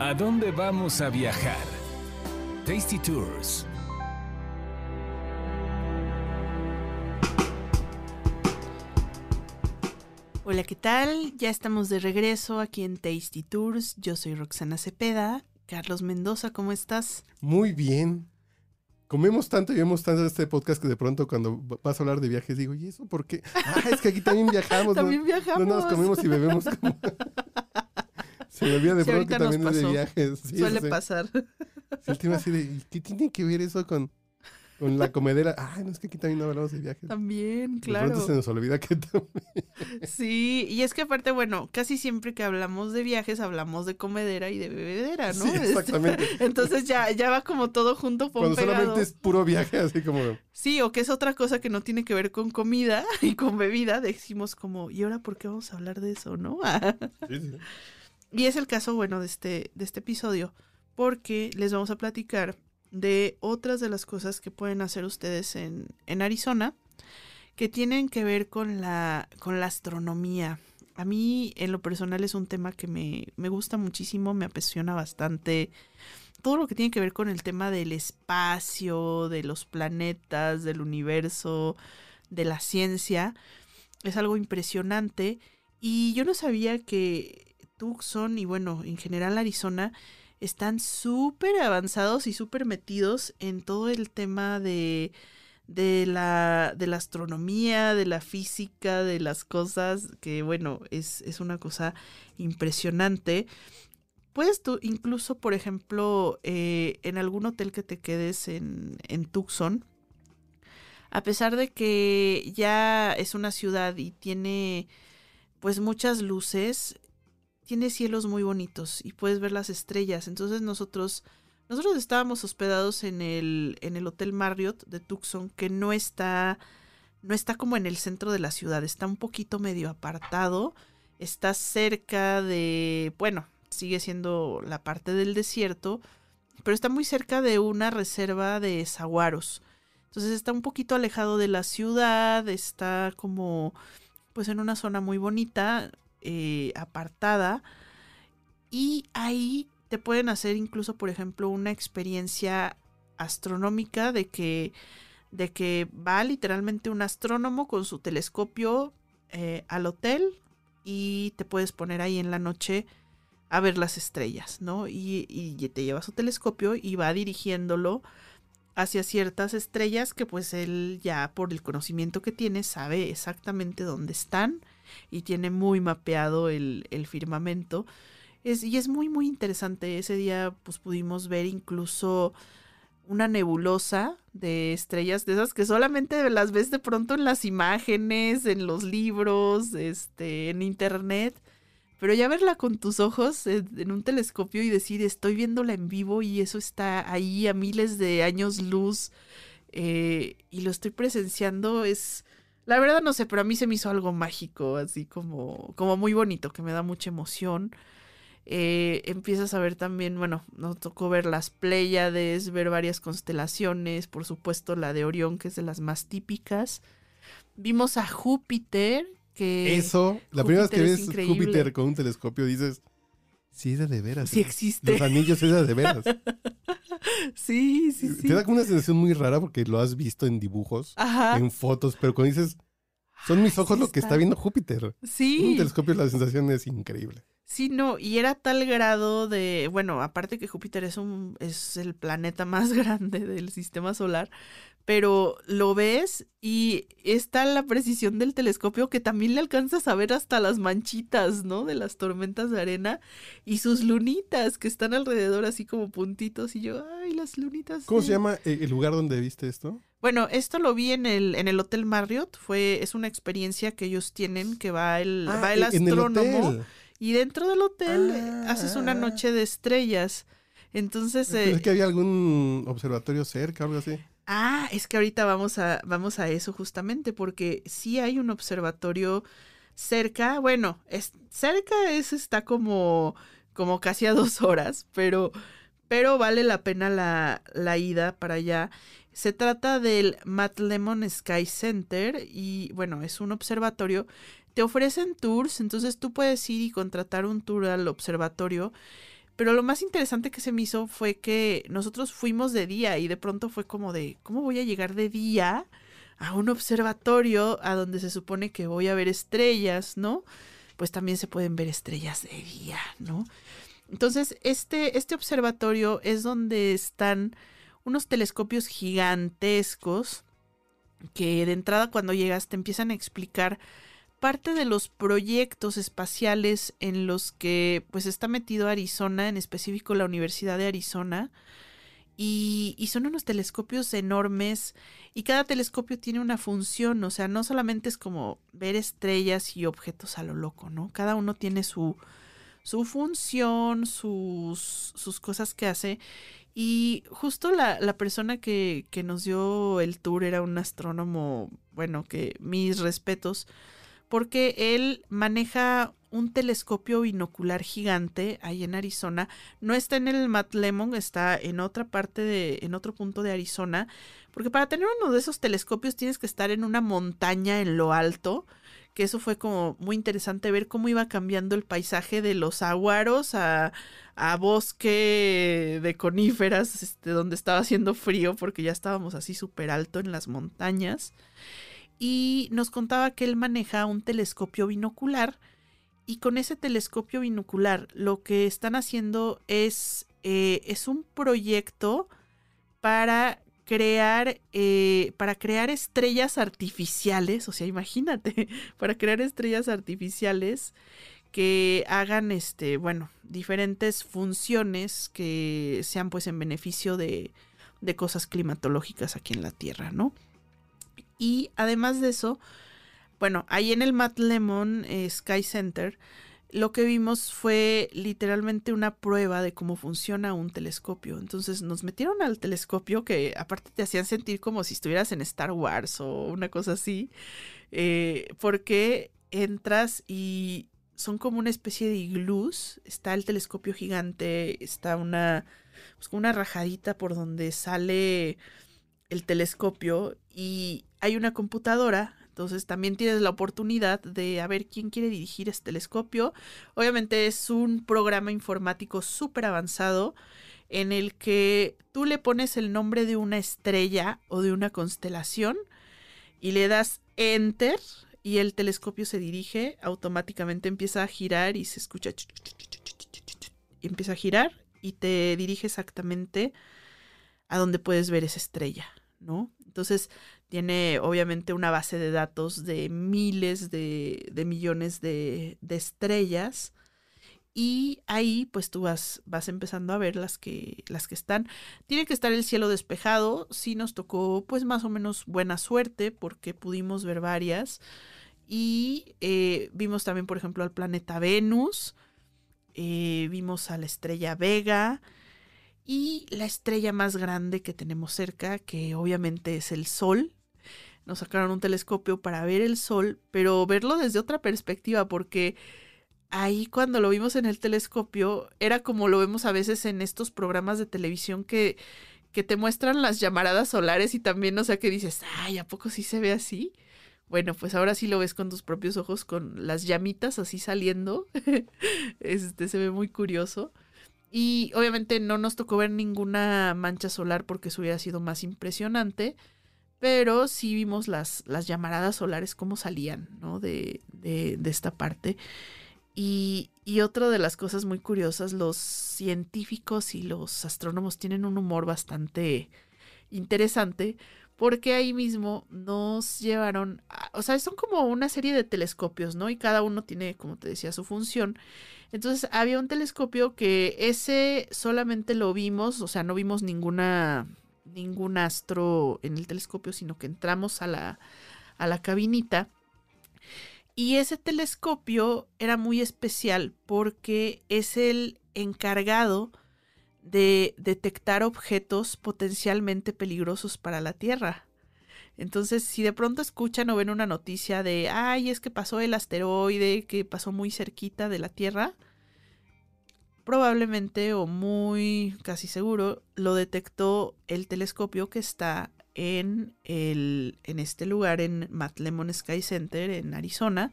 ¿A dónde vamos a viajar? Tasty Tours. Hola, ¿qué tal? Ya estamos de regreso aquí en Tasty Tours. Yo soy Roxana Cepeda. Carlos Mendoza, ¿cómo estás? Muy bien. Comemos tanto y vemos tanto este podcast que de pronto cuando vas a hablar de viajes digo, ¿y eso por qué? Ah, es que aquí también viajamos. También ¿no? viajamos. No nos comemos y bebemos como... Se me olvida de Sí, pronto que también es de viajes. Sí, Suele sí. pasar. El tema así de, ¿y qué tiene que ver eso con, con la comedera? Ay, no es que aquí también no hablamos de viajes. También, De claro. pronto se nos olvida que también... Sí, y es que aparte, bueno, casi siempre que hablamos de viajes hablamos de comedera y de bebedera, ¿no? Sí, Este, exactamente. Entonces ya, ya va como todo junto, pon Cuando pegado. solamente es puro viaje, así como... Sí, o que es otra cosa que no tiene que ver con comida y con bebida, decimos como, ¿y ahora por qué vamos a hablar de eso, no? sí, sí. Y es el caso, bueno, de este, de este episodio, porque les vamos a platicar de otras de las cosas que pueden hacer ustedes en, en Arizona, que tienen que ver con la, con la astronomía. A mí, en lo personal, es un tema que me, me gusta muchísimo, me apasiona bastante. Todo lo que tiene que ver con el tema del espacio, de los planetas, del universo, de la ciencia, es algo impresionante. Y yo no sabía que Tucson y bueno, en general Arizona están súper avanzados y súper metidos en todo el tema de, de, la, de la astronomía, de la física, de las cosas, que bueno, es, es una cosa impresionante. Puedes tú, incluso, por ejemplo, eh, en algún hotel que te quedes en, en Tucson, a pesar de que ya es una ciudad y tiene pues muchas luces, tiene cielos muy bonitos y puedes ver las estrellas. Entonces nosotros, nosotros estábamos hospedados en el, en el Hotel Marriott de Tucson, que no está, no está como en el centro de la ciudad, está un poquito medio apartado, está cerca de, bueno, sigue siendo la parte del desierto, pero está muy cerca de una reserva de saguaros. Entonces está un poquito alejado de la ciudad, está como pues en una zona muy bonita, eh, apartada. Y ahí te pueden hacer incluso, por ejemplo, una experiencia astronómica de que, de que va literalmente un astrónomo con su telescopio eh, al hotel y te puedes poner ahí en la noche a ver las estrellas, ¿no? Y, y te lleva su telescopio y va dirigiéndolo hacia ciertas estrellas que pues él ya por el conocimiento que tiene sabe exactamente dónde están y tiene muy mapeado el, el firmamento. Es, y es muy muy interesante. Ese día pues pudimos ver incluso una nebulosa de estrellas de esas que solamente las ves de pronto en las imágenes, en los libros, este, en internet. Pero ya verla con tus ojos en, en, un telescopio y decir, estoy viéndola en vivo y eso está ahí a miles de años luz eh, y lo estoy presenciando, es... La verdad no sé, pero a mí se me hizo algo mágico, así como, como muy bonito, que me da mucha emoción. Eh, empiezas a ver también, bueno, nos tocó ver las Pléyades, ver varias constelaciones, por supuesto la de Orión, que es de las más típicas. Vimos a Júpiter, que... Eso, la primera vez que ves increíble. Júpiter con un telescopio dices, sí es de veras. Sí ¿eh? existe. Los anillos es de veras. Sí, sí, sí. Te da como una sensación muy rara porque lo has visto en dibujos, Ajá. en fotos, pero cuando dices, son mis ojos sí lo que está. viendo Júpiter. En un Sí, telescopio la sensación es increíble. sí, no, y era tal grado de, bueno, aparte que Júpiter es un, es el planeta más grande del sistema solar, pero lo ves y está la precisión del telescopio que también le alcanzas a ver hasta las manchitas, ¿no? De las tormentas de arena y sus lunitas que están alrededor así como puntitos y yo, ay, las lunitas. ¿Cómo sí". se llama eh, el lugar donde viste esto? Bueno, esto lo vi en el, en el Hotel Marriott, fue, es una experiencia que ellos tienen, que va el, Ah, va el el astrónomo. Y dentro del hotel eh, Ah. haces una noche de estrellas. Entonces, eh, es que había algún observatorio cerca, algo así. Ah, es que ahorita vamos a, vamos a eso justamente, porque sí hay un observatorio cerca. Bueno, es, cerca es, está como, como casi a dos horas, pero, pero vale la pena la, la ida para allá. Se trata del Matt Lemon Sky Center y bueno, es un observatorio. Te ofrecen tours, entonces tú puedes ir y contratar un tour al observatorio, Pero lo más interesante que se me hizo fue que nosotros fuimos de día y de pronto fue como de, ¿cómo voy a llegar de día a un observatorio a donde se supone que voy a ver estrellas, ¿no? Pues también se pueden ver estrellas de día, ¿no? Entonces, este, este observatorio es donde están unos telescopios gigantescos que de entrada cuando llegas te empiezan a explicar parte de los proyectos espaciales en los que pues está metido Arizona, en específico la Universidad de Arizona. Y, son unos telescopios enormes y cada telescopio tiene una función, o sea, no solamente es como ver estrellas y objetos a lo loco, ¿no? Cada uno tiene su, su función, sus, sus cosas que hace. Y justo la, la persona que, que, nos dio el tour era un astrónomo, bueno, que mis respetos, porque él maneja un telescopio binocular gigante ahí en Arizona. No está en el Matt Lemon, está en otra parte de, en otro punto de Arizona. Porque para tener uno de esos telescopios tienes que estar en una montaña en lo alto. Que eso fue como muy interesante ver cómo iba cambiando el paisaje de los aguaros a, a bosque de coníferas, este, donde estaba haciendo frío porque ya estábamos así súper alto en las montañas. Y nos contaba que él maneja un telescopio binocular y con ese telescopio binocular lo que están haciendo es, eh, es un proyecto para crear, eh, para crear estrellas artificiales, o sea, imagínate, para crear estrellas artificiales que hagan este, bueno, diferentes funciones que sean pues en beneficio de, de cosas climatológicas aquí en la Tierra, ¿no? Y además de eso, bueno, ahí en el Matt Lemon eh, Sky Center, lo que vimos fue literalmente una prueba de cómo funciona un telescopio. Entonces nos metieron al telescopio que aparte te hacían sentir como si estuvieras en Star Wars o una cosa así, eh, porque entras y son como una especie de iglús. Está el telescopio gigante, está una, pues, una rajadita por donde sale el telescopio y hay una computadora. Entonces también tienes la oportunidad de a ver quién quiere dirigir este telescopio. Obviamente es un programa informático súper avanzado en el que tú le pones el nombre de una estrella o de una constelación y le das enter y el telescopio se dirige, automáticamente empieza a girar y se escucha y empieza a girar y te dirige exactamente a donde puedes ver esa estrella, ¿no? Entonces tiene obviamente una base de datos de miles de, de millones de, de, estrellas y ahí pues tú vas, vas empezando a ver las que, las que están. Tiene que estar el cielo despejado, sí nos tocó pues más o menos buena suerte porque pudimos ver varias y eh, vimos también por ejemplo al planeta Venus, eh, vimos a la estrella Vega, y la estrella más grande que tenemos cerca, que obviamente es el Sol. Nos sacaron un telescopio para ver el Sol, pero verlo desde otra perspectiva, porque ahí cuando lo vimos en el telescopio era como lo vemos a veces en estos programas de televisión que, que te muestran las llamaradas solares y también, o sea, que dices, ay, ¿a poco sí se ve así? Bueno, pues ahora sí lo ves con tus propios ojos, con las llamitas así saliendo. este se ve muy curioso. Y obviamente no nos tocó ver ninguna mancha solar porque eso hubiera sido más impresionante. Pero sí vimos las, las llamaradas solares, cómo salían, ¿no? De, de, de esta parte. Y, y otra de las cosas muy curiosas, los científicos y los astrónomos tienen un humor bastante interesante porque ahí mismo nos llevaron, o sea, son como una serie de telescopios, ¿no? Y cada uno tiene, como te decía, su función. Entonces había un telescopio que ese solamente lo vimos, o sea, no vimos ninguna ningún astro en el telescopio, sino que entramos a la, a la cabinita. Y ese telescopio era muy especial porque es el encargado de detectar objetos potencialmente peligrosos para la Tierra. Entonces, si de pronto escuchan o ven una noticia de, ay, es que pasó el asteroide que pasó muy cerquita de la Tierra, probablemente o muy casi seguro lo detectó el telescopio que está en, el, en este lugar, en Matt Lemon Sky Center, en Arizona.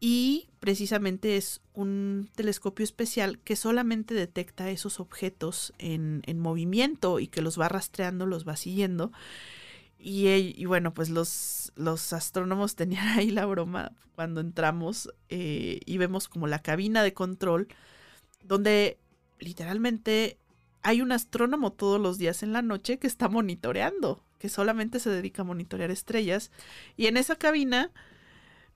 Y precisamente es un telescopio especial que solamente detecta esos objetos en, en movimiento y que los va rastreando, los va siguiendo. Y, bueno, pues los, los astrónomos tenían ahí la broma cuando entramos eh, y vemos como la cabina de control, donde literalmente hay un astrónomo todos los días en la noche que está monitoreando, que solamente se dedica a monitorear estrellas. Y en esa cabina,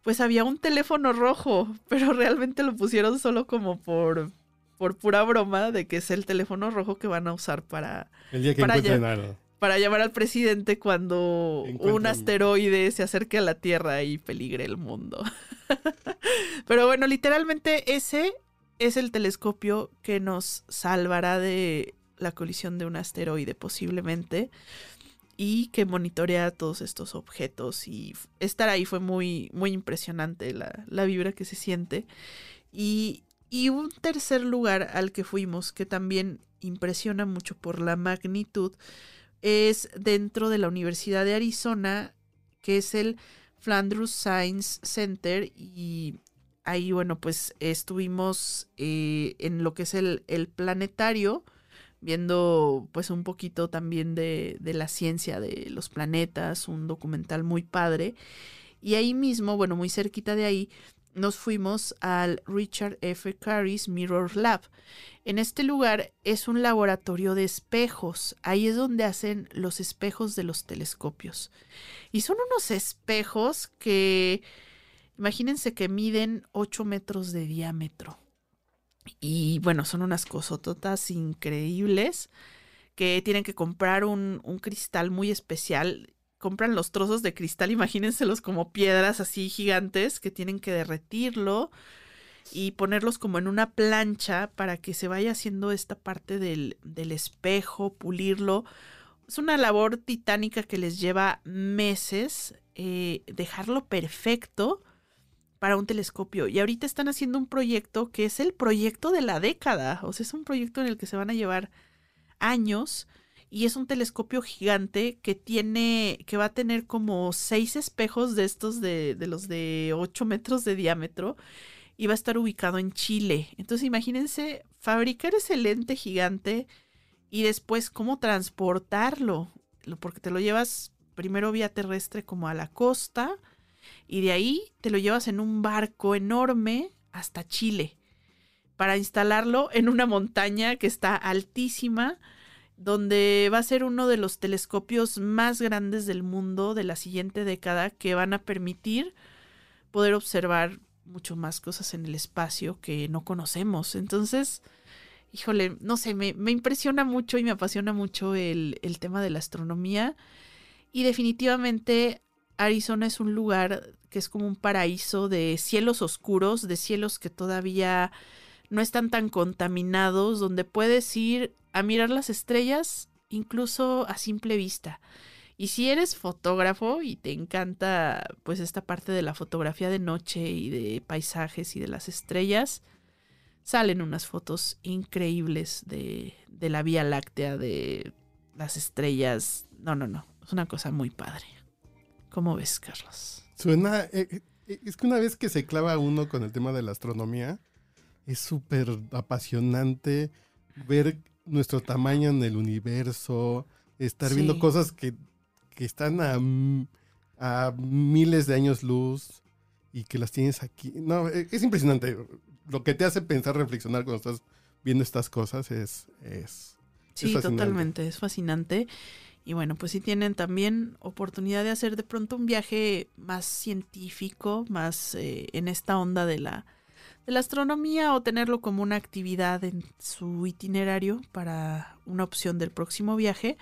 pues había un teléfono rojo, pero realmente lo pusieron solo como por, por pura broma de que es el teléfono rojo que van a usar para... El día que para algo. llamar al presidente cuando un asteroide se acerque a la Tierra y peligre el mundo. Pero bueno, literalmente ese es el telescopio que nos salvará de la colisión de un asteroide posiblemente y que monitorea todos estos objetos y estar ahí fue muy muy impresionante la, la vibra que se siente y, y un tercer lugar al que fuimos que también impresiona mucho por la magnitud es dentro de la Universidad de Arizona, que es el Flanders Science Center. Y ahí, bueno, pues estuvimos eh, en lo que es el, el planetario, viendo pues un poquito también de, de la ciencia de los planetas, un documental muy padre. Y ahí mismo, bueno, muy cerquita de ahí, nos fuimos al Richard F. Carey's Mirror Lab. En este lugar es un laboratorio de espejos. Ahí es donde hacen los espejos de los telescopios. Y son unos espejos que, imagínense que miden 8 metros de diámetro. Y bueno, son unas cosototas increíbles que tienen que comprar un, un cristal muy especial. Compran los trozos de cristal, imagínenselos como piedras así gigantes que tienen que derretirlo y ponerlos como en una plancha para que se vaya haciendo esta parte del, del espejo, pulirlo. Es una labor titánica que les lleva meses eh, dejarlo perfecto para un telescopio. Y ahorita están haciendo un proyecto que es el proyecto de la década. O sea, es un proyecto en el que se van a llevar años. Y es un telescopio gigante que tiene, que va a tener como seis espejos de estos de, de los de 8 metros de diámetro y va a estar ubicado en Chile. Entonces imagínense fabricar ese lente gigante y después cómo transportarlo, Lo- porque te lo llevas primero vía terrestre como a la costa y de ahí te lo llevas en un barco enorme hasta Chile para instalarlo en una montaña que está altísima donde va a ser uno de los telescopios más grandes del mundo de la siguiente década que van a permitir poder observar mucho más cosas en el espacio que no conocemos. Entonces, híjole, no sé, me, me impresiona mucho y me apasiona mucho el, el tema de la astronomía. Y definitivamente Arizona es un lugar que es como un paraíso de cielos oscuros, de cielos que todavía no están tan contaminados, donde puedes ir a mirar las estrellas incluso a simple vista. Y si eres fotógrafo y te encanta pues esta parte de la fotografía de noche y de paisajes y de las estrellas, salen unas fotos increíbles de, de la Vía Láctea, de las estrellas. No, no, no. Es una cosa muy padre. ¿Cómo ves, Carlos? Suena. eh, eh, es que una vez que se clava uno con el tema de la astronomía, es súper apasionante ver nuestro tamaño en el universo, estar viendo cosas que, que están a, a miles de años luz y que las tienes aquí. No, eh, es impresionante. Lo que te hace pensar, reflexionar cuando estás viendo estas cosas es. es Sí, totalmente, es fascinante. Y bueno, pues si tienen también oportunidad de hacer de pronto un viaje más científico, más eh, en esta onda de la, de la astronomía o tenerlo como una actividad en su itinerario para una opción del próximo viaje,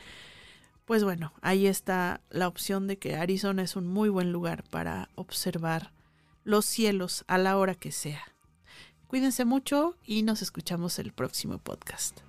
pues bueno, ahí está la opción de que Arizona es un muy buen lugar para observar los cielos a la hora que sea. Cuídense mucho y nos escuchamos el próximo podcast.